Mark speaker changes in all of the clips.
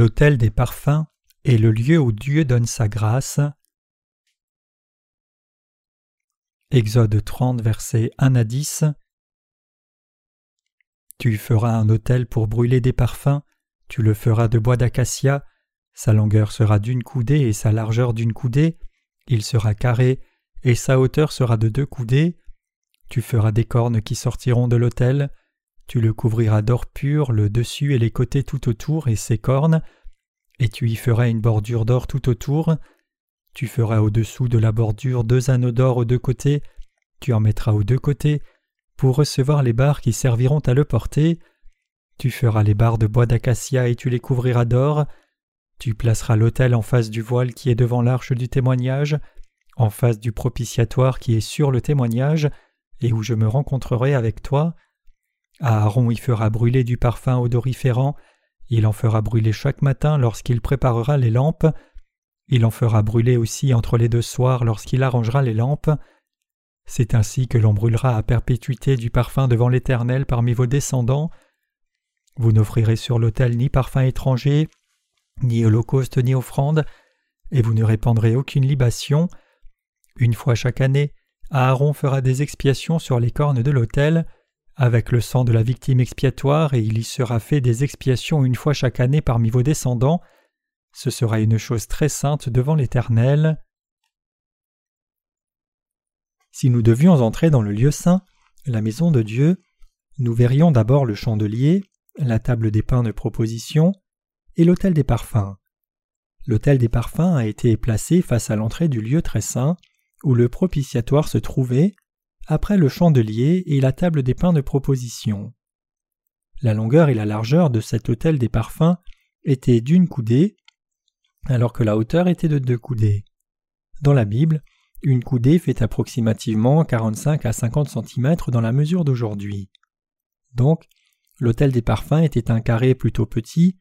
Speaker 1: L'autel des parfums est le lieu où Dieu donne sa grâce. Exode 30, versets 1 à 10. Tu feras un autel pour brûler des parfums, tu le feras de bois d'acacia, sa longueur sera d'une coudée et sa largeur d'une coudée, il sera carré, et sa hauteur sera de deux coudées. Tu feras des cornes qui sortiront de l'autel, tu le couvriras d'or pur, le dessus et les côtés tout autour, et ses cornes, et tu y feras une bordure d'or tout autour. Tu feras au-dessous de la bordure deux anneaux d'or aux deux côtés, tu en mettras aux deux côtés, pour recevoir les barres qui serviront à le porter. Tu feras les barres de bois d'acacia et tu les couvriras d'or. Tu placeras l'autel en face du voile qui est devant l'arche du témoignage, en face du propitiatoire qui est sur le témoignage, et où je me rencontrerai avec toi. Aaron y fera brûler du parfum odoriférant, il en fera brûler chaque matin lorsqu'il préparera les lampes, il en fera brûler aussi entre les deux soirs lorsqu'il arrangera les lampes. C'est ainsi que l'on brûlera à perpétuité du parfum devant l'Éternel parmi vos descendants. Vous n'offrirez sur l'autel ni parfum étranger, ni holocauste ni offrande, et vous ne répandrez aucune libation. Une fois chaque année, Aaron fera des expiations sur les cornes de l'autel, avec le sang de la victime expiatoire, et il y sera fait des expiations une fois chaque année parmi vos descendants. Ce sera une chose très sainte devant l'Éternel. Si nous devions entrer dans le lieu saint, la maison de Dieu, nous verrions d'abord le chandelier, la table des pains de proposition et l'autel des parfums. L'autel des parfums a été placé face à l'entrée du lieu très saint, où le propitiatoire se trouvait, après le chandelier et la table des pains de proposition. La longueur et la largeur de cet autel des parfums étaient d'une coudée, alors que la hauteur était de deux coudées. Dans la Bible, une coudée fait approximativement 45 à 50 cm dans la mesure d'aujourd'hui. Donc, l'autel des parfums était un carré plutôt petit,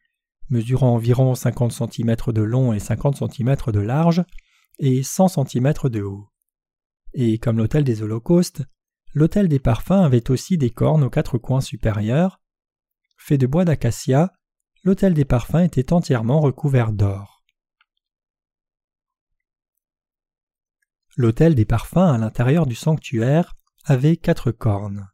Speaker 1: mesurant environ 50 cm de long et 50 cm de large, et 100 cm de haut. Et comme l'autel des holocaustes, l'autel des parfums avait aussi des cornes aux quatre coins supérieurs. Fait de bois d'acacia, l'autel des parfums était entièrement recouvert d'or. L'autel des parfums à l'intérieur du sanctuaire avait quatre cornes.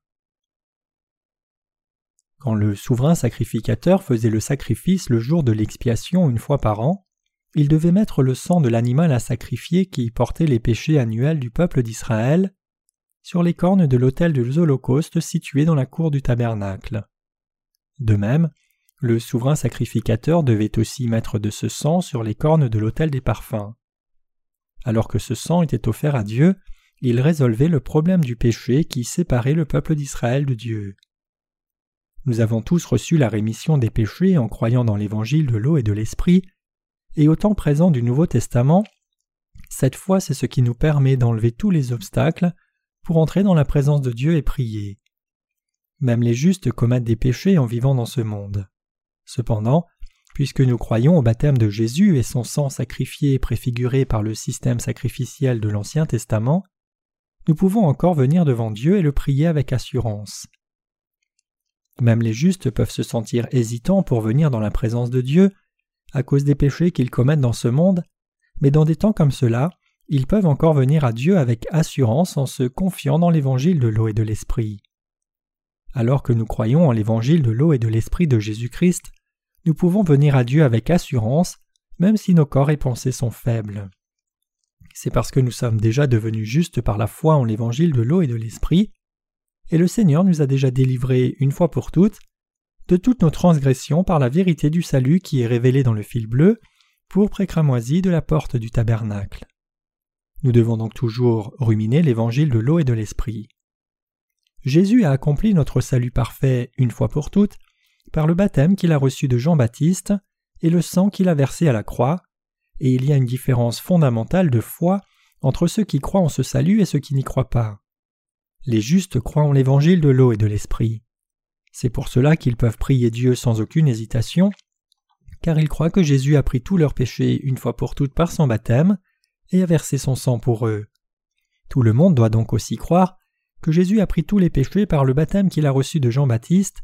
Speaker 1: Quand le souverain sacrificateur faisait le sacrifice le jour de l'expiation une fois par an, il devait mettre le sang de l'animal à sacrifier qui portait les péchés annuels du peuple d'Israël sur les cornes de l'autel de holocaustes situé dans la cour du tabernacle. De même, le souverain sacrificateur devait aussi mettre de ce sang sur les cornes de l'autel des parfums. Alors que ce sang était offert à Dieu, il résolvait le problème du péché qui séparait le peuple d'Israël de Dieu. Nous avons tous reçu la rémission des péchés en croyant dans l'évangile de l'eau et de l'esprit, et au temps présent du Nouveau Testament, cette foi c'est ce qui nous permet d'enlever tous les obstacles pour entrer dans la présence de Dieu et prier. Même les justes commettent des péchés en vivant dans ce monde. Cependant, puisque nous croyons au baptême de Jésus et son sang sacrifié préfiguré par le système sacrificiel de l'Ancien Testament, nous pouvons encore venir devant Dieu et le prier avec assurance. Même les justes peuvent se sentir hésitants pour venir dans la présence de Dieu à cause des péchés qu'ils commettent dans ce monde, mais dans des temps comme cela, ils peuvent encore venir à Dieu avec assurance en se confiant dans l'évangile de l'eau et de l'esprit. Alors que nous croyons en l'évangile de l'eau et de l'esprit de Jésus-Christ, nous pouvons venir à Dieu avec assurance, même si nos corps et pensées sont faibles. C'est parce que nous sommes déjà devenus justes par la foi en l'évangile de l'eau et de l'esprit et le Seigneur nous a déjà délivrés une fois pour toutes de toutes nos transgressions par la vérité du salut qui est révélée dans le fil bleu, pour précramoisi de la porte du tabernacle. Nous devons donc toujours ruminer l'évangile de l'eau et de l'esprit. Jésus a accompli notre salut parfait une fois pour toutes par le baptême qu'il a reçu de Jean-Baptiste et le sang qu'il a versé à la croix, et il y a une différence fondamentale de foi entre ceux qui croient en ce salut et ceux qui n'y croient pas. Les justes croient en l'évangile de l'eau et de l'esprit. C'est pour cela qu'ils peuvent prier Dieu sans aucune hésitation, car ils croient que Jésus a pris tous leurs péchés une fois pour toutes par son baptême et a versé son sang pour eux. Tout le monde doit donc aussi croire que Jésus a pris tous les péchés par le baptême qu'il a reçu de Jean-Baptiste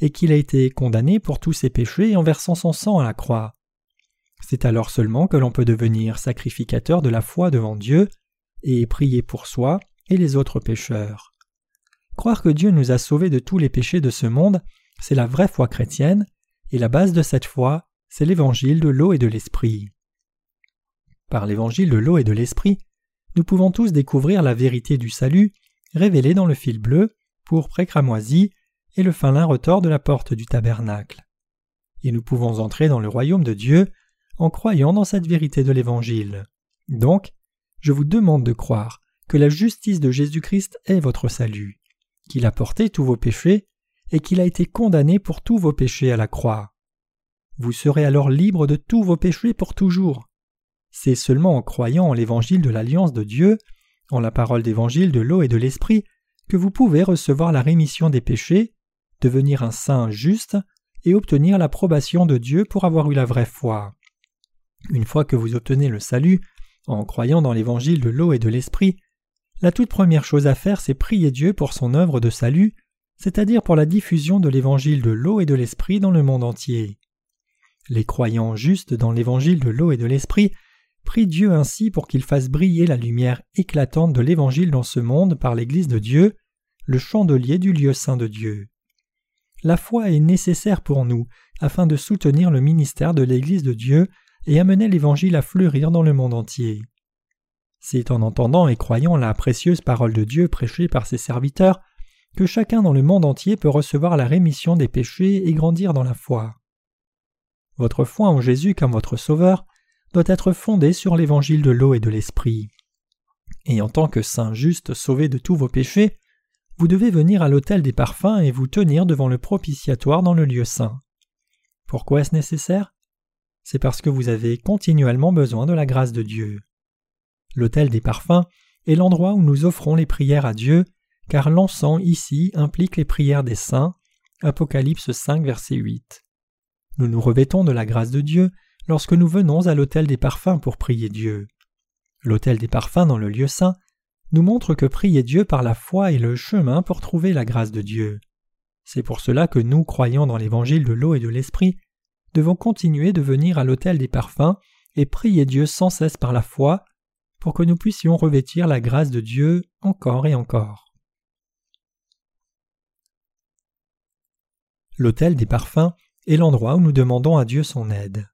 Speaker 1: et qu'il a été condamné pour tous ses péchés en versant son sang à la croix. C'est alors seulement que l'on peut devenir sacrificateur de la foi devant Dieu et prier pour soi et les autres pécheurs. Croire que Dieu nous a sauvés de tous les péchés de ce monde, c'est la vraie foi chrétienne, et la base de cette foi, c'est l'évangile de l'eau et de l'esprit. Par l'évangile de l'eau et de l'esprit, nous pouvons tous découvrir la vérité du salut révélée dans le fil bleu, pourpre et cramoisi, et le fin lin retors de la porte du tabernacle. Et nous pouvons entrer dans le royaume de Dieu en croyant dans cette vérité de l'Évangile. Donc, je vous demande de croire que la justice de Jésus-Christ est votre salut, qu'il a porté tous vos péchés et qu'il a été condamné pour tous vos péchés à la croix. Vous serez alors libre de tous vos péchés pour toujours. C'est seulement en croyant en l'évangile de l'alliance de Dieu, en la parole d'évangile de l'eau et de l'esprit, que vous pouvez recevoir la rémission des péchés, devenir un saint juste et obtenir l'approbation de Dieu pour avoir eu la vraie foi. Une fois que vous obtenez le salut, en croyant dans l'évangile de l'eau et de l'esprit, la toute première chose à faire, c'est prier Dieu pour son œuvre de salut, c'est-à-dire pour la diffusion de l'évangile de l'eau et de l'esprit dans le monde entier. Les croyants justes dans l'évangile de l'eau et de l'esprit prient Dieu ainsi pour qu'il fasse briller la lumière éclatante de l'évangile dans ce monde par l'Église de Dieu, le chandelier du lieu saint de Dieu. La foi est nécessaire pour nous afin de soutenir le ministère de l'Église de Dieu et amener l'Évangile à fleurir dans le monde entier. C'est en entendant et croyant la précieuse parole de Dieu prêchée par ses serviteurs que chacun dans le monde entier peut recevoir la rémission des péchés et grandir dans la foi. Votre foi en Jésus comme votre Sauveur doit être fondée sur l'évangile de l'eau et de l'esprit. Et en tant que saint juste sauvé de tous vos péchés, vous devez venir à l'autel des parfums et vous tenir devant le propitiatoire dans le lieu saint. Pourquoi est-ce nécessaire? C'est parce que vous avez continuellement besoin de la grâce de Dieu. L'autel des parfums est l'endroit où nous offrons les prières à Dieu, car l'encens ici implique les prières des saints. Apocalypse 5, verset 8. Nous nous revêtons de la grâce de Dieu lorsque nous venons à l'autel des parfums pour prier Dieu. L'autel des parfums dans le lieu saint nous montre que prier Dieu par la foi est le chemin pour trouver la grâce de Dieu. C'est pour cela que nous, croyons dans l'évangile de l'eau et de l'esprit, devons continuer de venir à l'autel des parfums et prier Dieu sans cesse par la foi, pour que nous puissions revêtir la grâce de Dieu encore et encore. L'autel des parfums est l'endroit où nous demandons à Dieu son aide.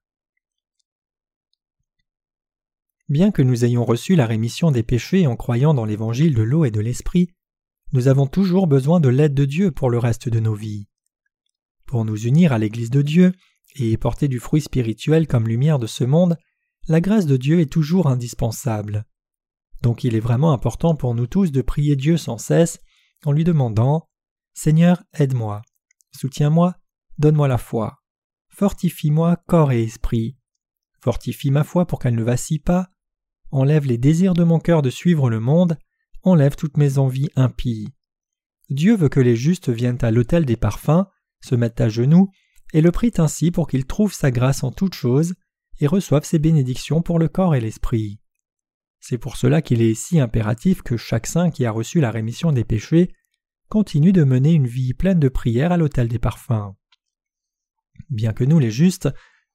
Speaker 1: Bien que nous ayons reçu la rémission des péchés en croyant dans l'évangile de l'eau et de l'esprit, nous avons toujours besoin de l'aide de Dieu pour le reste de nos vies. Pour nous unir à l'Église de Dieu, et porter du fruit spirituel comme lumière de ce monde, la grâce de Dieu est toujours indispensable. Donc il est vraiment important pour nous tous de prier Dieu sans cesse en lui demandant Seigneur, aide-moi, soutiens-moi, donne-moi la foi, fortifie-moi corps et esprit, fortifie ma foi pour qu'elle ne vacille pas, enlève les désirs de mon cœur de suivre le monde, enlève toutes mes envies impies. Dieu veut que les justes viennent à l'autel des parfums, se mettent à genoux et le prie ainsi pour qu'il trouve sa grâce en toutes choses et reçoive ses bénédictions pour le corps et l'esprit. C'est pour cela qu'il est si impératif que chaque saint qui a reçu la rémission des péchés continue de mener une vie pleine de prières à l'autel des parfums. Bien que nous les justes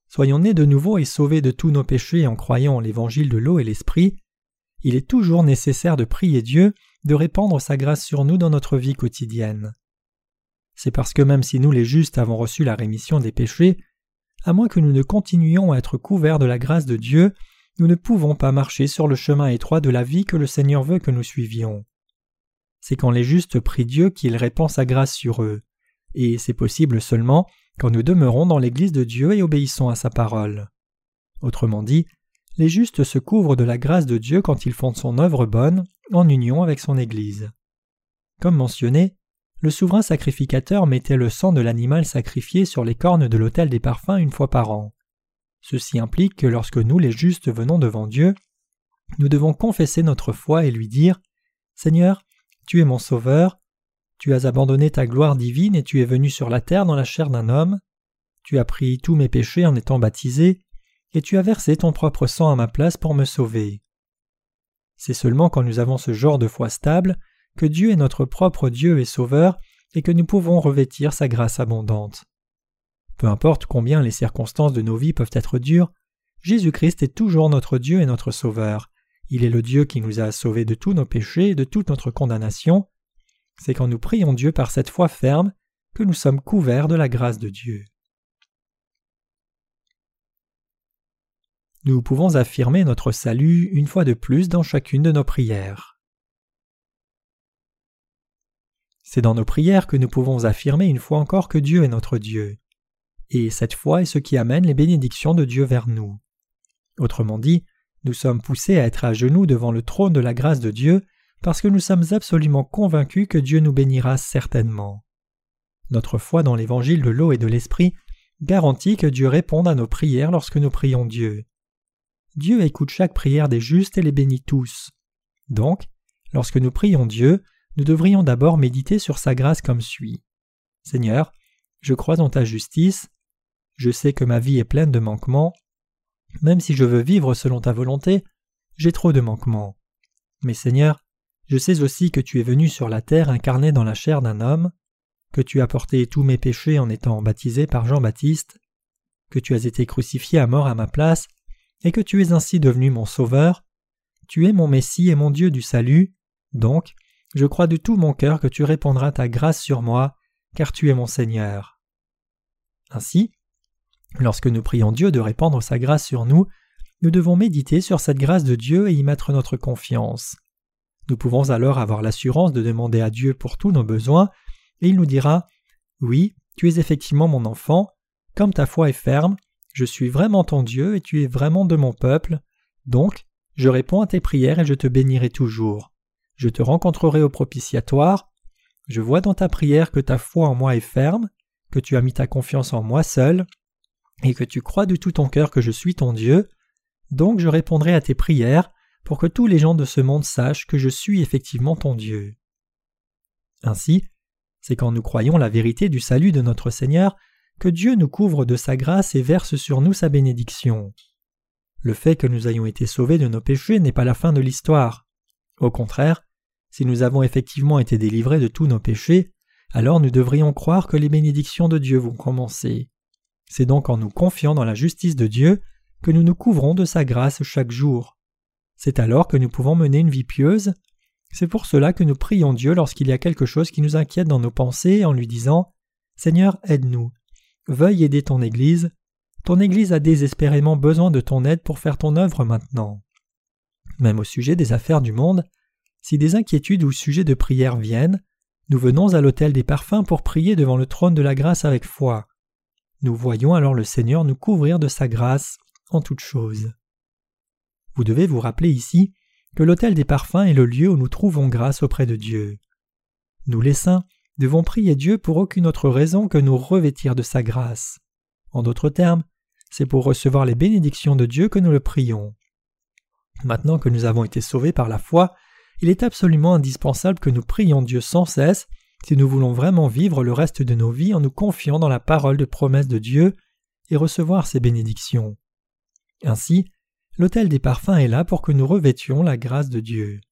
Speaker 1: soyons nés de nouveau et sauvés de tous nos péchés en croyant l'évangile de l'eau et l'esprit, il est toujours nécessaire de prier Dieu de répandre sa grâce sur nous dans notre vie quotidienne. C'est parce que même si nous les justes avons reçu la rémission des péchés, à moins que nous ne continuions à être couverts de la grâce de Dieu, nous ne pouvons pas marcher sur le chemin étroit de la vie que le Seigneur veut que nous suivions. C'est quand les justes prient Dieu qu'il répand sa grâce sur eux, et c'est possible seulement quand nous demeurons dans l'Église de Dieu et obéissons à sa parole. Autrement dit, les justes se couvrent de la grâce de Dieu quand ils font son œuvre bonne en union avec son Église. Comme mentionné, le souverain sacrificateur mettait le sang de l'animal sacrifié sur les cornes de l'autel des parfums une fois par an. Ceci implique que lorsque nous les justes venons devant Dieu, nous devons confesser notre foi et lui dire Seigneur, tu es mon Sauveur, tu as abandonné ta gloire divine et tu es venu sur la terre dans la chair d'un homme, tu as pris tous mes péchés en étant baptisé, et tu as versé ton propre sang à ma place pour me sauver. C'est seulement quand nous avons ce genre de foi stable que Dieu est notre propre Dieu et Sauveur et que nous pouvons revêtir sa grâce abondante. Peu importe combien les circonstances de nos vies peuvent être dures, Jésus-Christ est toujours notre Dieu et notre Sauveur. Il est le Dieu qui nous a sauvés de tous nos péchés et de toute notre condamnation. C'est quand nous prions Dieu par cette foi ferme que nous sommes couverts de la grâce de Dieu. Nous pouvons affirmer notre salut une fois de plus dans chacune de nos prières. C'est dans nos prières que nous pouvons affirmer une fois encore que Dieu est notre Dieu. Et cette foi est ce qui amène les bénédictions de Dieu vers nous. Autrement dit, nous sommes poussés à être à genoux devant le trône de la grâce de Dieu parce que nous sommes absolument convaincus que Dieu nous bénira certainement. Notre foi dans l'évangile de l'eau et de l'esprit garantit que Dieu réponde à nos prières lorsque nous prions Dieu. Dieu écoute chaque prière des justes et les bénit tous. Donc, lorsque nous prions Dieu, nous devrions d'abord méditer sur sa grâce comme suit. Seigneur, je crois en ta justice, je sais que ma vie est pleine de manquements, même si je veux vivre selon ta volonté, j'ai trop de manquements. Mais Seigneur, je sais aussi que tu es venu sur la terre incarné dans la chair d'un homme, que tu as porté tous mes péchés en étant baptisé par Jean-Baptiste, que tu as été crucifié à mort à ma place, et que tu es ainsi devenu mon Sauveur. Tu es mon Messie et mon Dieu du salut, donc je crois de tout mon cœur que tu répandras ta grâce sur moi, car tu es mon Seigneur. Ainsi, Lorsque nous prions Dieu de répandre sa grâce sur nous, nous devons méditer sur cette grâce de Dieu et y mettre notre confiance. Nous pouvons alors avoir l'assurance de demander à Dieu pour tous nos besoins, et il nous dira Oui, tu es effectivement mon enfant, comme ta foi est ferme, je suis vraiment ton Dieu et tu es vraiment de mon peuple, donc je réponds à tes prières et je te bénirai toujours. Je te rencontrerai au propitiatoire, je vois dans ta prière que ta foi en moi est ferme, que tu as mis ta confiance en moi seul, et que tu crois de tout ton cœur que je suis ton Dieu, donc je répondrai à tes prières pour que tous les gens de ce monde sachent que je suis effectivement ton Dieu. Ainsi, c'est quand nous croyons la vérité du salut de notre Seigneur que Dieu nous couvre de sa grâce et verse sur nous sa bénédiction. Le fait que nous ayons été sauvés de nos péchés n'est pas la fin de l'histoire. Au contraire, si nous avons effectivement été délivrés de tous nos péchés, alors nous devrions croire que les bénédictions de Dieu vont commencer. C'est donc en nous confiant dans la justice de Dieu que nous nous couvrons de sa grâce chaque jour. C'est alors que nous pouvons mener une vie pieuse. C'est pour cela que nous prions Dieu lorsqu'il y a quelque chose qui nous inquiète dans nos pensées en lui disant Seigneur, aide-nous. Veuille aider ton Église. Ton Église a désespérément besoin de ton aide pour faire ton œuvre maintenant. Même au sujet des affaires du monde, si des inquiétudes ou sujets de prière viennent, nous venons à l'autel des parfums pour prier devant le trône de la grâce avec foi. Nous voyons alors le Seigneur nous couvrir de sa grâce en toutes choses. Vous devez vous rappeler ici que l'autel des parfums est le lieu où nous trouvons grâce auprès de Dieu. Nous les saints devons prier Dieu pour aucune autre raison que nous revêtir de sa grâce. En d'autres termes, c'est pour recevoir les bénédictions de Dieu que nous le prions. Maintenant que nous avons été sauvés par la foi, il est absolument indispensable que nous prions Dieu sans cesse si nous voulons vraiment vivre le reste de nos vies en nous confiant dans la parole de promesse de Dieu et recevoir ses bénédictions. Ainsi, l'autel des parfums est là pour que nous revêtions la grâce de Dieu.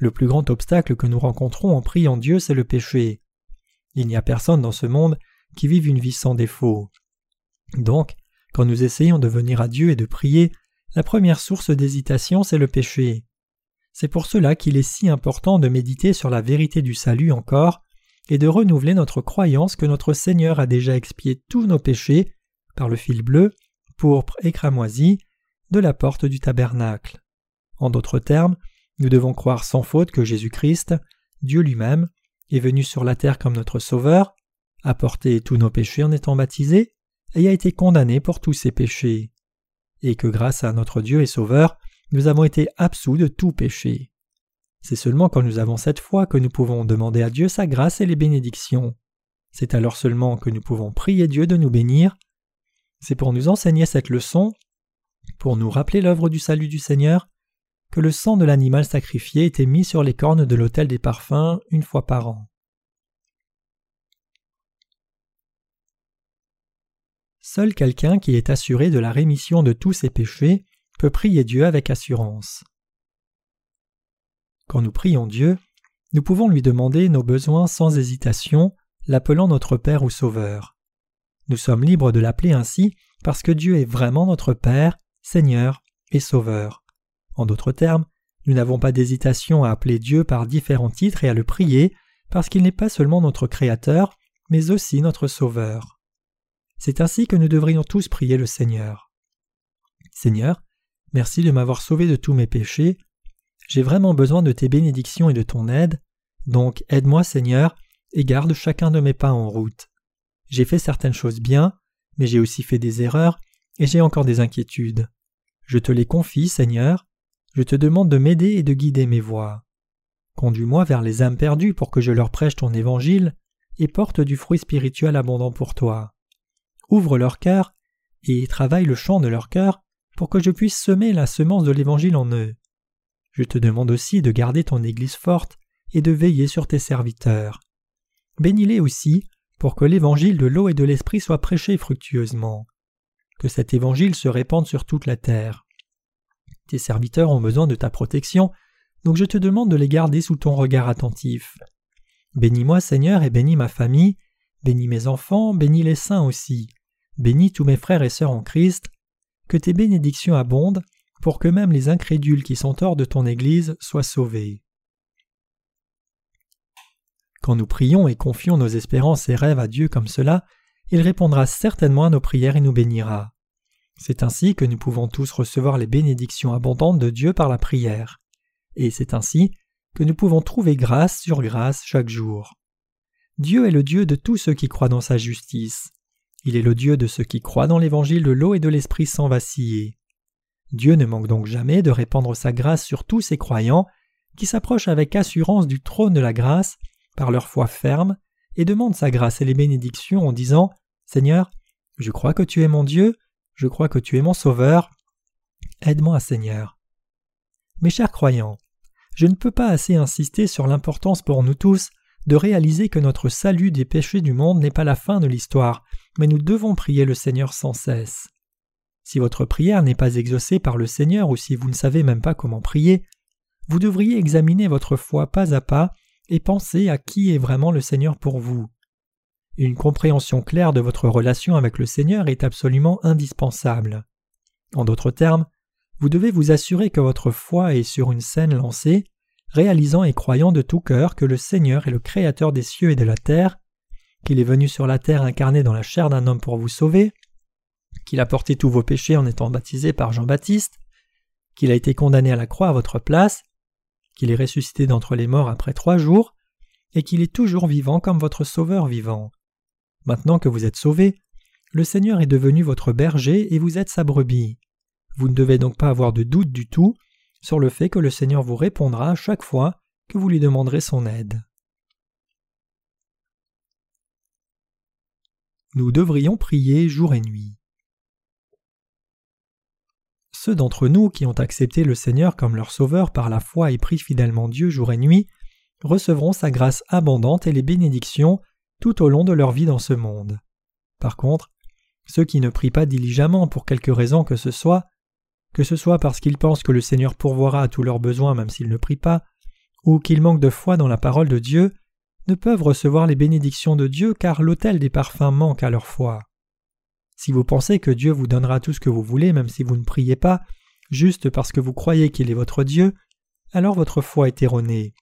Speaker 1: Le plus grand obstacle que nous rencontrons en priant Dieu, c'est le péché. Il n'y a personne dans ce monde qui vive une vie sans défaut. Donc, quand nous essayons de venir à Dieu et de prier, la première source d'hésitation, c'est le péché. C'est pour cela qu'il est si important de méditer sur la vérité du salut encore, et de renouveler notre croyance que notre Seigneur a déjà expié tous nos péchés par le fil bleu, pourpre et cramoisi de la porte du tabernacle. En d'autres termes, nous devons croire sans faute que Jésus-Christ, Dieu lui-même, est venu sur la terre comme notre Sauveur, a porté tous nos péchés en étant baptisé, et a été condamné pour tous ses péchés, et que grâce à notre Dieu et Sauveur, nous avons été absous de tout péché. C'est seulement quand nous avons cette foi que nous pouvons demander à Dieu sa grâce et les bénédictions. C'est alors seulement que nous pouvons prier Dieu de nous bénir. C'est pour nous enseigner cette leçon, pour nous rappeler l'œuvre du salut du Seigneur, que le sang de l'animal sacrifié était mis sur les cornes de l'autel des parfums une fois par an. Seul quelqu'un qui est assuré de la rémission de tous ses péchés peut prier Dieu avec assurance. Quand nous prions Dieu, nous pouvons lui demander nos besoins sans hésitation, l'appelant notre Père ou Sauveur. Nous sommes libres de l'appeler ainsi parce que Dieu est vraiment notre Père, Seigneur et Sauveur. En d'autres termes, nous n'avons pas d'hésitation à appeler Dieu par différents titres et à le prier, parce qu'il n'est pas seulement notre Créateur, mais aussi notre Sauveur. C'est ainsi que nous devrions tous prier le Seigneur. Seigneur, merci de m'avoir sauvé de tous mes péchés. J'ai vraiment besoin de tes bénédictions et de ton aide, donc aide-moi Seigneur, et garde chacun de mes pas en route. J'ai fait certaines choses bien, mais j'ai aussi fait des erreurs, et j'ai encore des inquiétudes. Je te les confie, Seigneur. Je te demande de m'aider et de guider mes voies. Conduis-moi vers les âmes perdues pour que je leur prêche ton évangile, et porte du fruit spirituel abondant pour toi. Ouvre leur cœur, et travaille le champ de leur cœur, pour que je puisse semer la semence de l'évangile en eux. Je te demande aussi de garder ton Église forte et de veiller sur tes serviteurs. Bénis-les aussi pour que l'évangile de l'eau et de l'esprit soit prêché fructueusement. Que cet évangile se répande sur toute la terre. Tes serviteurs ont besoin de ta protection, donc je te demande de les garder sous ton regard attentif. Bénis-moi Seigneur et bénis ma famille, bénis mes enfants, bénis les saints aussi, bénis tous mes frères et sœurs en Christ, que tes bénédictions abondent, pour que même les incrédules qui sont hors de ton Église soient sauvés. Quand nous prions et confions nos espérances et rêves à Dieu comme cela, il répondra certainement à nos prières et nous bénira. C'est ainsi que nous pouvons tous recevoir les bénédictions abondantes de Dieu par la prière. Et c'est ainsi que nous pouvons trouver grâce sur grâce chaque jour. Dieu est le Dieu de tous ceux qui croient dans sa justice. Il est le Dieu de ceux qui croient dans l'évangile de l'eau et de l'esprit sans vaciller. Dieu ne manque donc jamais de répandre sa grâce sur tous ses croyants qui s'approchent avec assurance du trône de la grâce par leur foi ferme, et demande sa grâce et les bénédictions en disant Seigneur, je crois que tu es mon Dieu, je crois que tu es mon Sauveur, aide-moi, Seigneur. Mes chers croyants, je ne peux pas assez insister sur l'importance pour nous tous de réaliser que notre salut des péchés du monde n'est pas la fin de l'histoire, mais nous devons prier le Seigneur sans cesse. Si votre prière n'est pas exaucée par le Seigneur ou si vous ne savez même pas comment prier, vous devriez examiner votre foi pas à pas et pensez à qui est vraiment le Seigneur pour vous. Une compréhension claire de votre relation avec le Seigneur est absolument indispensable. En d'autres termes, vous devez vous assurer que votre foi est sur une scène lancée, réalisant et croyant de tout cœur que le Seigneur est le Créateur des cieux et de la terre, qu'il est venu sur la terre incarné dans la chair d'un homme pour vous sauver, qu'il a porté tous vos péchés en étant baptisé par Jean-Baptiste, qu'il a été condamné à la croix à votre place, qu'il est ressuscité d'entre les morts après trois jours, et qu'il est toujours vivant comme votre Sauveur vivant. Maintenant que vous êtes sauvé, le Seigneur est devenu votre berger et vous êtes sa brebis. Vous ne devez donc pas avoir de doute du tout sur le fait que le Seigneur vous répondra chaque fois que vous lui demanderez son aide. Nous devrions prier jour et nuit. Ceux d'entre nous qui ont accepté le Seigneur comme leur Sauveur par la foi et prient fidèlement Dieu jour et nuit recevront sa grâce abondante et les bénédictions tout au long de leur vie dans ce monde. Par contre, ceux qui ne prient pas diligemment pour quelque raison que ce soit, que ce soit parce qu'ils pensent que le Seigneur pourvoira à tous leurs besoins même s'ils ne prient pas, ou qu'ils manquent de foi dans la parole de Dieu, ne peuvent recevoir les bénédictions de Dieu car l'autel des parfums manque à leur foi. Si vous pensez que Dieu vous donnera tout ce que vous voulez même si vous ne priez pas, juste parce que vous croyez qu'il est votre Dieu, alors votre foi est erronée.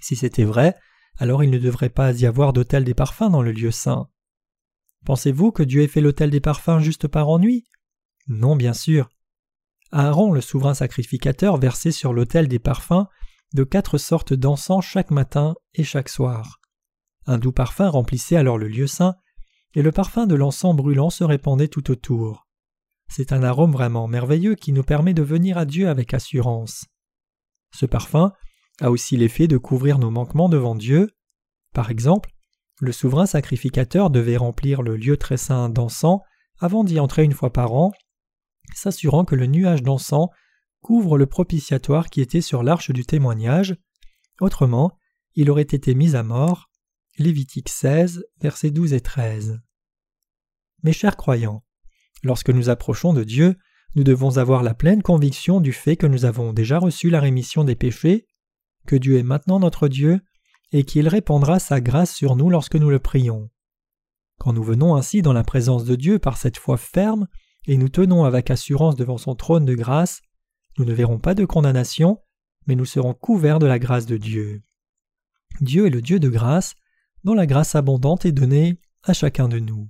Speaker 1: Si c'était vrai, alors il ne devrait pas y avoir d'autel des parfums dans le lieu saint. Pensez-vous que Dieu ait fait l'autel des parfums juste par ennui? Non, bien sûr. Aaron, le souverain sacrificateur, versait sur l'autel des parfums de quatre sortes d'encens chaque matin et chaque soir. Un doux parfum remplissait alors le lieu saint, et le parfum de l'encens brûlant se répandait tout autour. C'est un arôme vraiment merveilleux qui nous permet de venir à Dieu avec assurance. Ce parfum a aussi l'effet de couvrir nos manquements devant Dieu. Par exemple, le souverain sacrificateur devait remplir le lieu très saint d'encens avant d'y entrer une fois par an, s'assurant que le nuage d'encens couvre le propitiatoire qui était sur l'arche du témoignage, autrement il aurait été mis à mort. Lévitique 16, versets 12 et 13. Mes chers croyants, lorsque nous approchons de Dieu, nous devons avoir la pleine conviction du fait que nous avons déjà reçu la rémission des péchés, que Dieu est maintenant notre Dieu, et qu'il répandra sa grâce sur nous lorsque nous le prions. Quand nous venons ainsi dans la présence de Dieu par cette foi ferme, et nous tenons avec assurance devant son trône de grâce, nous ne verrons pas de condamnation, mais nous serons couverts de la grâce de Dieu. Dieu est le Dieu de grâce, dont la grâce abondante est donnée à chacun de nous.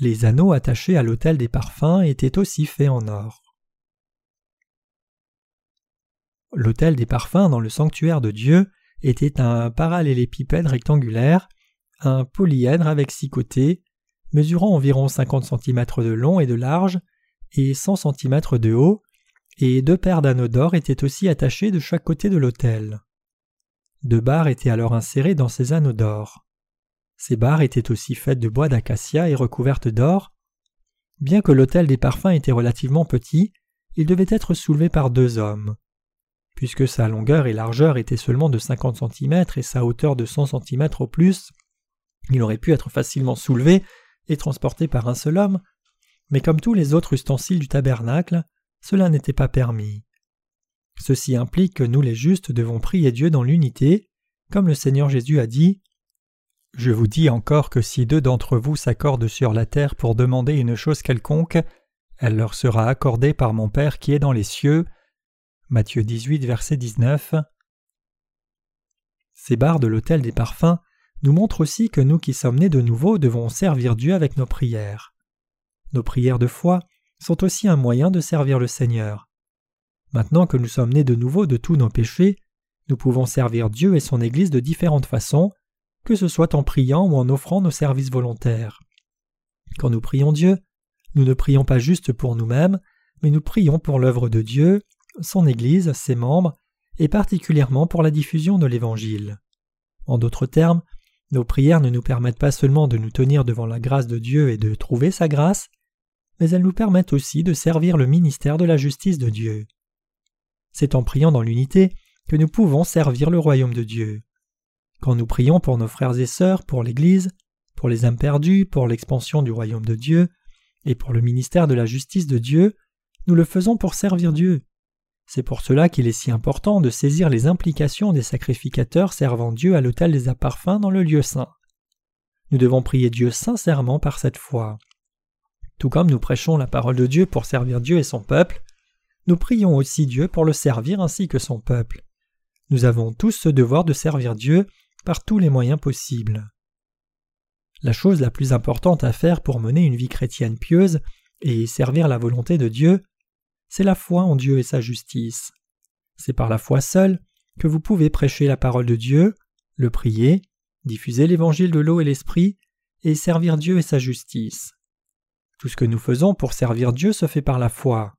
Speaker 1: Les anneaux attachés à l'autel des parfums étaient aussi faits en or. L'autel des parfums dans le sanctuaire de Dieu était un parallélépipède rectangulaire, un polyèdre avec six côtés, mesurant environ 50 cm de long et de large et 100 cm de haut, et deux paires d'anneaux d'or étaient aussi attachés de chaque côté de l'autel. Deux barres étaient alors insérées dans ces anneaux d'or. Ces barres étaient aussi faites de bois d'acacia et recouvertes d'or. Bien que l'autel des parfums était relativement petit, il devait être soulevé par deux hommes. Puisque sa longueur et largeur étaient seulement de 50 cm et sa hauteur de 100 cm au plus, il aurait pu être facilement soulevé et transporté par un seul homme, mais comme tous les autres ustensiles du tabernacle, cela n'était pas permis. Ceci implique que nous les justes devons prier Dieu dans l'unité, comme le Seigneur Jésus a dit Je vous dis encore que si deux d'entre vous s'accordent sur la terre pour demander une chose quelconque, elle leur sera accordée par mon Père qui est dans les cieux. Matthieu 18, verset 19. Ces barres de l'autel des parfums nous montrent aussi que nous qui sommes nés de nouveau devons servir Dieu avec nos prières. Nos prières de foi sont aussi un moyen de servir le Seigneur. Maintenant que nous sommes nés de nouveau de tous nos péchés, nous pouvons servir Dieu et son Église de différentes façons, que ce soit en priant ou en offrant nos services volontaires. Quand nous prions Dieu, nous ne prions pas juste pour nous-mêmes, mais nous prions pour l'œuvre de Dieu, son Église, ses membres, et particulièrement pour la diffusion de l'Évangile. En d'autres termes, nos prières ne nous permettent pas seulement de nous tenir devant la grâce de Dieu et de trouver sa grâce, mais elles nous permettent aussi de servir le ministère de la justice de Dieu. C'est en priant dans l'unité que nous pouvons servir le royaume de Dieu. Quand nous prions pour nos frères et sœurs, pour l'Église, pour les âmes perdues, pour l'expansion du royaume de Dieu, et pour le ministère de la justice de Dieu, nous le faisons pour servir Dieu. C'est pour cela qu'il est si important de saisir les implications des sacrificateurs servant Dieu à l'autel des apparfums dans le lieu saint. Nous devons prier Dieu sincèrement par cette foi. Tout comme nous prêchons la parole de Dieu pour servir Dieu et son peuple, nous prions aussi Dieu pour le servir ainsi que son peuple. Nous avons tous ce devoir de servir Dieu par tous les moyens possibles. La chose la plus importante à faire pour mener une vie chrétienne pieuse et servir la volonté de Dieu, c'est la foi en Dieu et sa justice. C'est par la foi seule que vous pouvez prêcher la parole de Dieu, le prier, diffuser l'évangile de l'eau et l'esprit, et servir Dieu et sa justice. Tout ce que nous faisons pour servir Dieu se fait par la foi.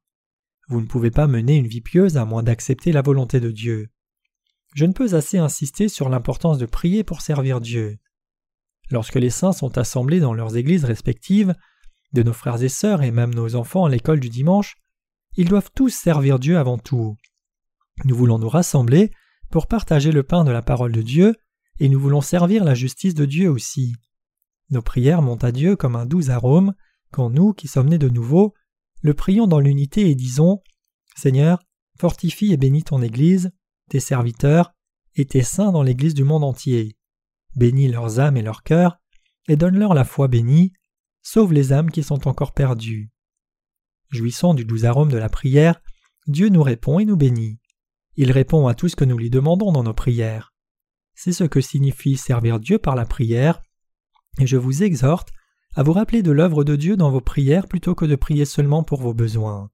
Speaker 1: Vous ne pouvez pas mener une vie pieuse à moins d'accepter la volonté de Dieu. Je ne peux assez insister sur l'importance de prier pour servir Dieu. Lorsque les saints sont assemblés dans leurs églises respectives, de nos frères et sœurs et même nos enfants à l'école du dimanche, ils doivent tous servir Dieu avant tout. Nous voulons nous rassembler pour partager le pain de la parole de Dieu, et nous voulons servir la justice de Dieu aussi. Nos prières montent à Dieu comme un doux arôme, quand nous, qui sommes nés de nouveau, le prions dans l'unité et disons Seigneur, fortifie et bénis ton Église, tes serviteurs, et tes saints dans l'Église du monde entier. Bénis leurs âmes et leurs cœurs, et donne-leur la foi bénie, sauve les âmes qui sont encore perdues. Jouissant du doux arôme de la prière, Dieu nous répond et nous bénit. Il répond à tout ce que nous lui demandons dans nos prières. C'est ce que signifie servir Dieu par la prière, et je vous exhorte à vous rappeler de l'œuvre de Dieu dans vos prières plutôt que de prier seulement pour vos besoins.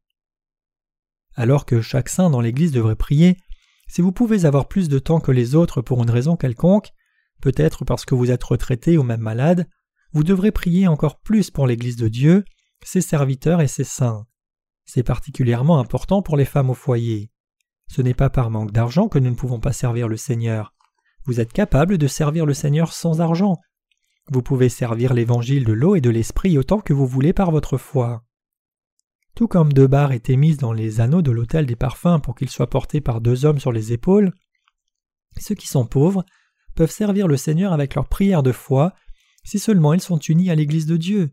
Speaker 1: Alors que chaque saint dans l'Église devrait prier, si vous pouvez avoir plus de temps que les autres pour une raison quelconque, peut-être parce que vous êtes retraité ou même malade, vous devrez prier encore plus pour l'Église de Dieu, ses serviteurs et ses saints. C'est particulièrement important pour les femmes au foyer. Ce n'est pas par manque d'argent que nous ne pouvons pas servir le Seigneur. Vous êtes capable de servir le Seigneur sans argent, vous pouvez servir l'évangile de l'eau et de l'esprit autant que vous voulez par votre foi. Tout comme deux barres étaient mises dans les anneaux de l'autel des parfums pour qu'ils soient portés par deux hommes sur les épaules, ceux qui sont pauvres peuvent servir le Seigneur avec leur prière de foi si seulement ils sont unis à l'Église de Dieu.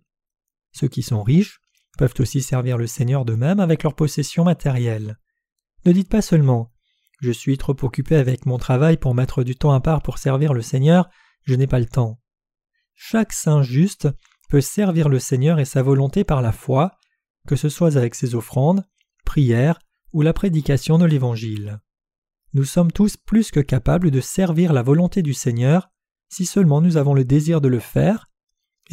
Speaker 1: Ceux qui sont riches peuvent aussi servir le Seigneur d'eux-mêmes avec leurs possessions matérielles. Ne dites pas seulement Je suis trop occupé avec mon travail pour mettre du temps à part pour servir le Seigneur, je n'ai pas le temps. Chaque saint juste peut servir le Seigneur et sa volonté par la foi, que ce soit avec ses offrandes, prières ou la prédication de l'Évangile. Nous sommes tous plus que capables de servir la volonté du Seigneur si seulement nous avons le désir de le faire,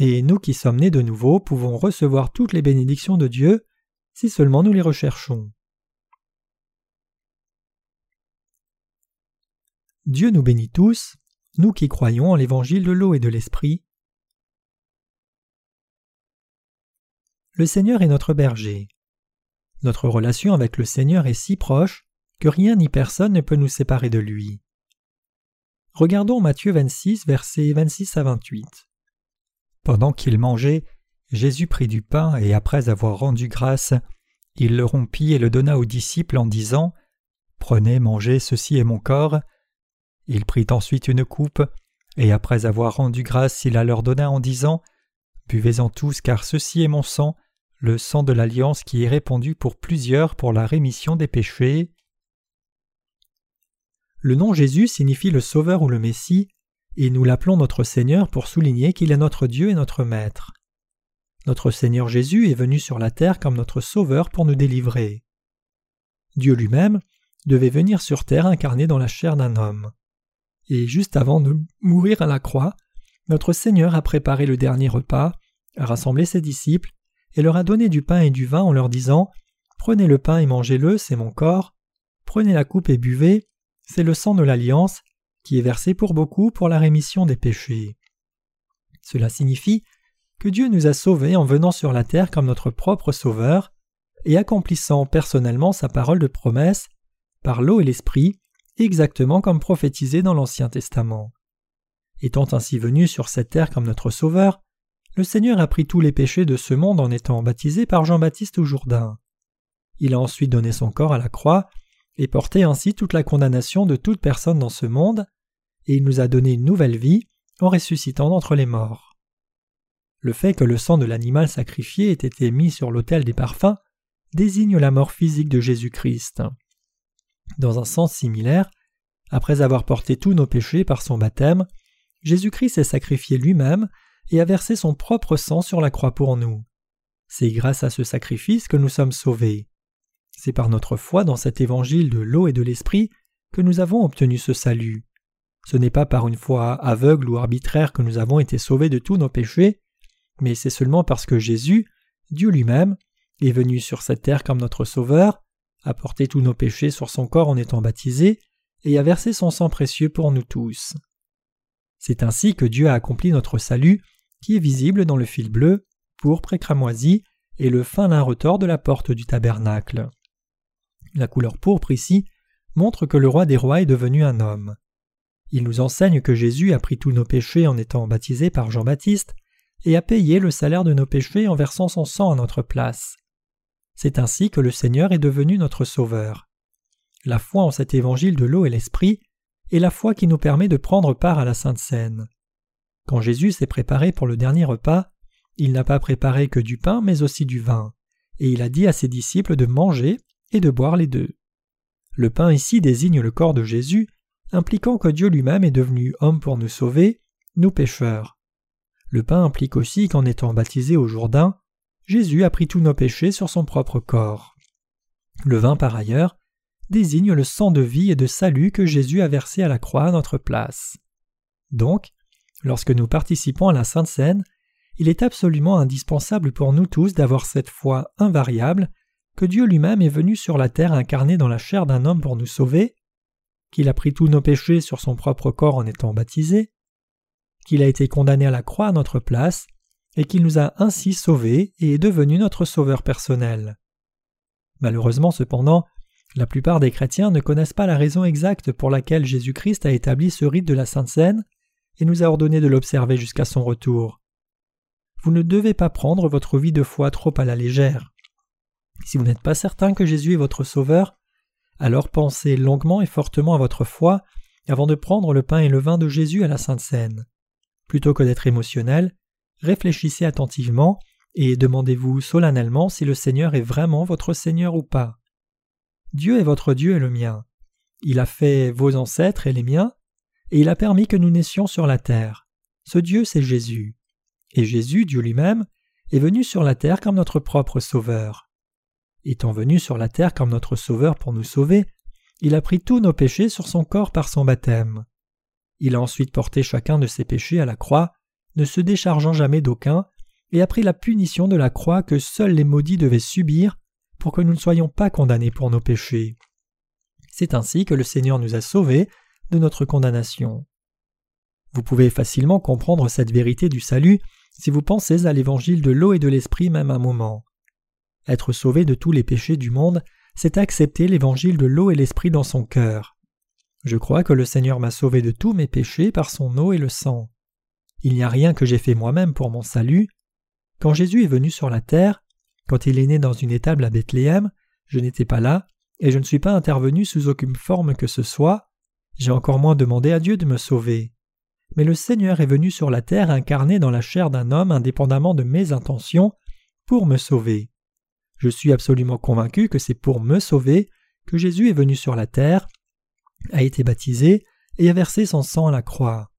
Speaker 1: et nous qui sommes nés de nouveau pouvons recevoir toutes les bénédictions de Dieu si seulement nous les recherchons. Dieu nous bénit tous, nous qui croyons en l'évangile de l'eau et de l'esprit. Le Seigneur est notre berger. Notre relation avec le Seigneur est si proche que rien ni personne ne peut nous séparer de lui. Regardons Matthieu 26, versets 26 à 28. Pendant qu'il mangeait, Jésus prit du pain et après avoir rendu grâce, il le rompit et le donna aux disciples en disant Prenez, mangez, ceci est mon corps. Il prit ensuite une coupe, et après avoir rendu grâce, il la leur donna en disant Buvez-en tous, car ceci est mon sang, le sang de l'alliance qui est répandu pour plusieurs pour la rémission des péchés. Le nom Jésus signifie le Sauveur ou le Messie, et nous l'appelons notre Seigneur pour souligner qu'il est notre Dieu et notre Maître. Notre Seigneur Jésus est venu sur la terre comme notre Sauveur pour nous délivrer. Dieu lui-même devait venir sur terre incarné dans la chair d'un homme. Et juste avant de mourir à la croix, notre Seigneur a préparé le dernier repas, a rassemblé ses disciples, et leur a donné du pain et du vin en leur disant Prenez le pain et mangez-le, c'est mon corps, prenez la coupe et buvez, c'est le sang de l'alliance, qui est versé pour beaucoup pour la rémission des péchés. Cela signifie que Dieu nous a sauvés en venant sur la terre comme notre propre Sauveur, et accomplissant personnellement sa parole de promesse, par l'eau et l'esprit, exactement comme prophétisé dans l'Ancien Testament. Étant ainsi venu sur cette terre comme notre Sauveur, le Seigneur a pris tous les péchés de ce monde en étant baptisé par Jean-Baptiste au Jourdain. Il a ensuite donné son corps à la croix et porté ainsi toute la condamnation de toute personne dans ce monde, et il nous a donné une nouvelle vie en ressuscitant d'entre les morts. Le fait que le sang de l'animal sacrifié ait été mis sur l'autel des parfums désigne la mort physique de Jésus-Christ. Dans un sens similaire, après avoir porté tous nos péchés par son baptême, Jésus-Christ s'est sacrifié lui-même et a versé son propre sang sur la croix pour nous. C'est grâce à ce sacrifice que nous sommes sauvés. C'est par notre foi dans cet évangile de l'eau et de l'esprit que nous avons obtenu ce salut. Ce n'est pas par une foi aveugle ou arbitraire que nous avons été sauvés de tous nos péchés, mais c'est seulement parce que Jésus, Dieu lui-même, est venu sur cette terre comme notre Sauveur, a porté tous nos péchés sur son corps en étant baptisé, et a versé son sang précieux pour nous tous. C'est ainsi que Dieu a accompli notre salut, qui est visible dans le fil bleu, pourpre et cramoisi, et le fin lin retors de la porte du tabernacle. La couleur pourpre ici montre que le roi des rois est devenu un homme. Il nous enseigne que Jésus a pris tous nos péchés en étant baptisé par Jean-Baptiste et a payé le salaire de nos péchés en versant son sang à notre place. C'est ainsi que le Seigneur est devenu notre Sauveur. La foi en cet évangile de l'eau et l'esprit est la foi qui nous permet de prendre part à la Sainte Seine. Quand Jésus s'est préparé pour le dernier repas, il n'a pas préparé que du pain mais aussi du vin, et il a dit à ses disciples de manger et de boire les deux. Le pain ici désigne le corps de Jésus, impliquant que Dieu lui-même est devenu homme pour nous sauver, nous pécheurs. Le pain implique aussi qu'en étant baptisé au Jourdain, Jésus a pris tous nos péchés sur son propre corps. Le vin, par ailleurs, désigne le sang de vie et de salut que Jésus a versé à la croix à notre place. Donc, lorsque nous participons à la Sainte Seine, il est absolument indispensable pour nous tous d'avoir cette foi invariable que Dieu lui-même est venu sur la terre incarné dans la chair d'un homme pour nous sauver, qu'il a pris tous nos péchés sur son propre corps en étant baptisé, qu'il a été condamné à la croix à notre place, et qu'il nous a ainsi sauvés et est devenu notre sauveur personnel. Malheureusement cependant, la plupart des chrétiens ne connaissent pas la raison exacte pour laquelle Jésus-Christ a établi ce rite de la Sainte Seine et nous a ordonné de l'observer jusqu'à son retour. Vous ne devez pas prendre votre vie de foi trop à la légère. Si vous n'êtes pas certain que Jésus est votre Sauveur, alors pensez longuement et fortement à votre foi avant de prendre le pain et le vin de Jésus à la Sainte Seine. Plutôt que d'être émotionnel, réfléchissez attentivement et demandez-vous solennellement si le Seigneur est vraiment votre Seigneur ou pas. Dieu est votre Dieu et le mien. Il a fait vos ancêtres et les miens, et il a permis que nous naissions sur la terre. Ce Dieu, c'est Jésus. Et Jésus, Dieu lui-même, est venu sur la terre comme notre propre Sauveur. Étant venu sur la terre comme notre Sauveur pour nous sauver, il a pris tous nos péchés sur son corps par son baptême. Il a ensuite porté chacun de ses péchés à la croix, ne se déchargeant jamais d'aucun, et a pris la punition de la croix que seuls les maudits devaient subir pour que nous ne soyons pas condamnés pour nos péchés. C'est ainsi que le Seigneur nous a sauvés de notre condamnation. Vous pouvez facilement comprendre cette vérité du salut si vous pensez à l'évangile de l'eau et de l'esprit même un moment. Être sauvé de tous les péchés du monde, c'est accepter l'évangile de l'eau et l'esprit dans son cœur. Je crois que le Seigneur m'a sauvé de tous mes péchés par son eau et le sang. Il n'y a rien que j'ai fait moi-même pour mon salut. Quand Jésus est venu sur la terre, quand il est né dans une étable à Bethléem, je n'étais pas là, et je ne suis pas intervenu sous aucune forme que ce soit. J'ai encore moins demandé à Dieu de me sauver. Mais le Seigneur est venu sur la terre incarné dans la chair d'un homme indépendamment de mes intentions pour me sauver. Je suis absolument convaincu que c'est pour me sauver que Jésus est venu sur la terre, a été baptisé et a versé son sang à la croix.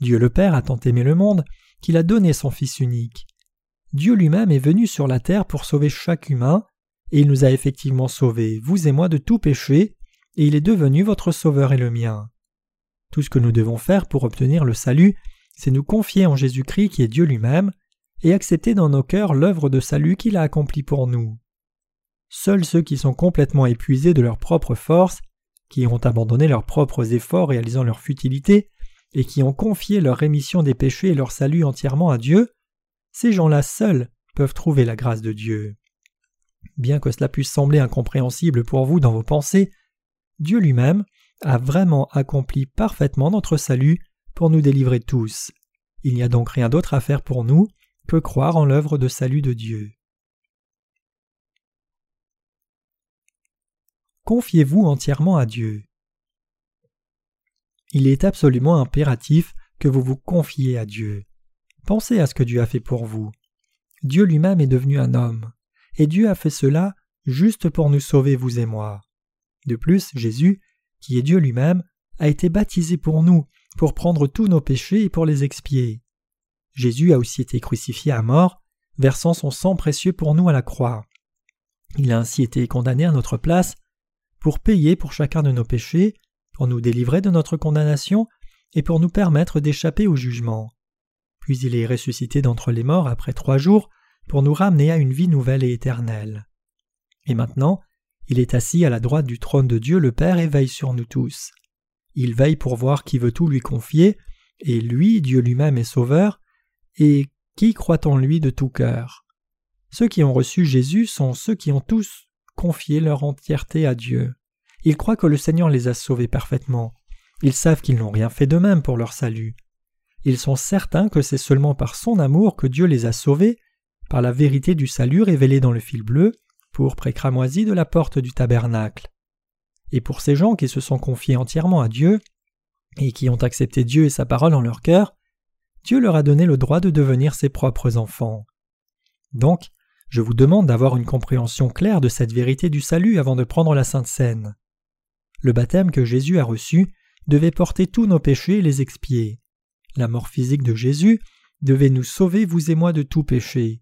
Speaker 1: Dieu le Père a tant aimé le monde qu'il a donné son Fils unique. Dieu lui-même est venu sur la terre pour sauver chaque humain, et il nous a effectivement sauvés, vous et moi, de tout péché, et il est devenu votre Sauveur et le mien. Tout ce que nous devons faire pour obtenir le salut, c'est nous confier en Jésus-Christ qui est Dieu lui-même, et accepter dans nos cœurs l'œuvre de salut qu'il a accomplie pour nous. Seuls ceux qui sont complètement épuisés de leurs propres forces, qui ont abandonné leurs propres efforts réalisant leur futilité, et qui ont confié leur rémission des péchés et leur salut entièrement à Dieu, ces gens-là seuls peuvent trouver la grâce de Dieu. Bien que cela puisse sembler incompréhensible pour vous dans vos pensées, Dieu lui-même a vraiment accompli parfaitement notre salut pour nous délivrer tous. Il n'y a donc rien d'autre à faire pour nous que croire en l'œuvre de salut de Dieu. Confiez-vous entièrement à Dieu. Il est absolument impératif que vous vous confiez à Dieu. Pensez à ce que Dieu a fait pour vous. Dieu lui-même est devenu un homme, et Dieu a fait cela juste pour nous sauver, vous et moi. De plus, Jésus, qui est Dieu lui-même, a été baptisé pour nous, pour prendre tous nos péchés et pour les expier. Jésus a aussi été crucifié à mort, versant son sang précieux pour nous à la croix. Il a ainsi été condamné à notre place pour payer pour chacun de nos péchés, pour nous délivrer de notre condamnation et pour nous permettre d'échapper au jugement. Puis il est ressuscité d'entre les morts après trois jours pour nous ramener à une vie nouvelle et éternelle. Et maintenant, il est assis à la droite du trône de Dieu le Père et veille sur nous tous. Il veille pour voir qui veut tout lui confier, et lui, Dieu lui-même est sauveur, et qui croit en lui de tout cœur? Ceux qui ont reçu Jésus sont ceux qui ont tous confié leur entièreté à Dieu. Ils croient que le Seigneur les a sauvés parfaitement. Ils savent qu'ils n'ont rien fait d'eux-mêmes pour leur salut. Ils sont certains que c'est seulement par son amour que Dieu les a sauvés, par la vérité du salut révélée dans le fil bleu, pour précramoisi de la porte du tabernacle. Et pour ces gens qui se sont confiés entièrement à Dieu, et qui ont accepté Dieu et sa parole en leur cœur, Dieu leur a donné le droit de devenir ses propres enfants. Donc, je vous demande d'avoir une compréhension claire de cette vérité du salut avant de prendre la Sainte Seine. Le baptême que Jésus a reçu devait porter tous nos péchés et les expier. La mort physique de Jésus devait nous sauver, vous et moi, de tout péché.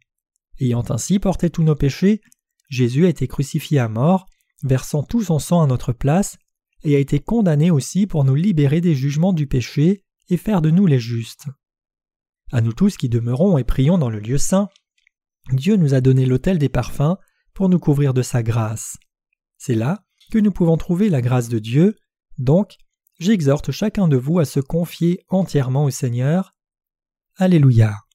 Speaker 1: Ayant ainsi porté tous nos péchés, Jésus a été crucifié à mort, versant tout son sang à notre place, et a été condamné aussi pour nous libérer des jugements du péché et faire de nous les justes. À nous tous qui demeurons et prions dans le lieu saint, Dieu nous a donné l'autel des parfums pour nous couvrir de sa grâce. C'est là que nous pouvons trouver la grâce de Dieu, donc j'exhorte chacun de vous à se confier entièrement au Seigneur. Alléluia.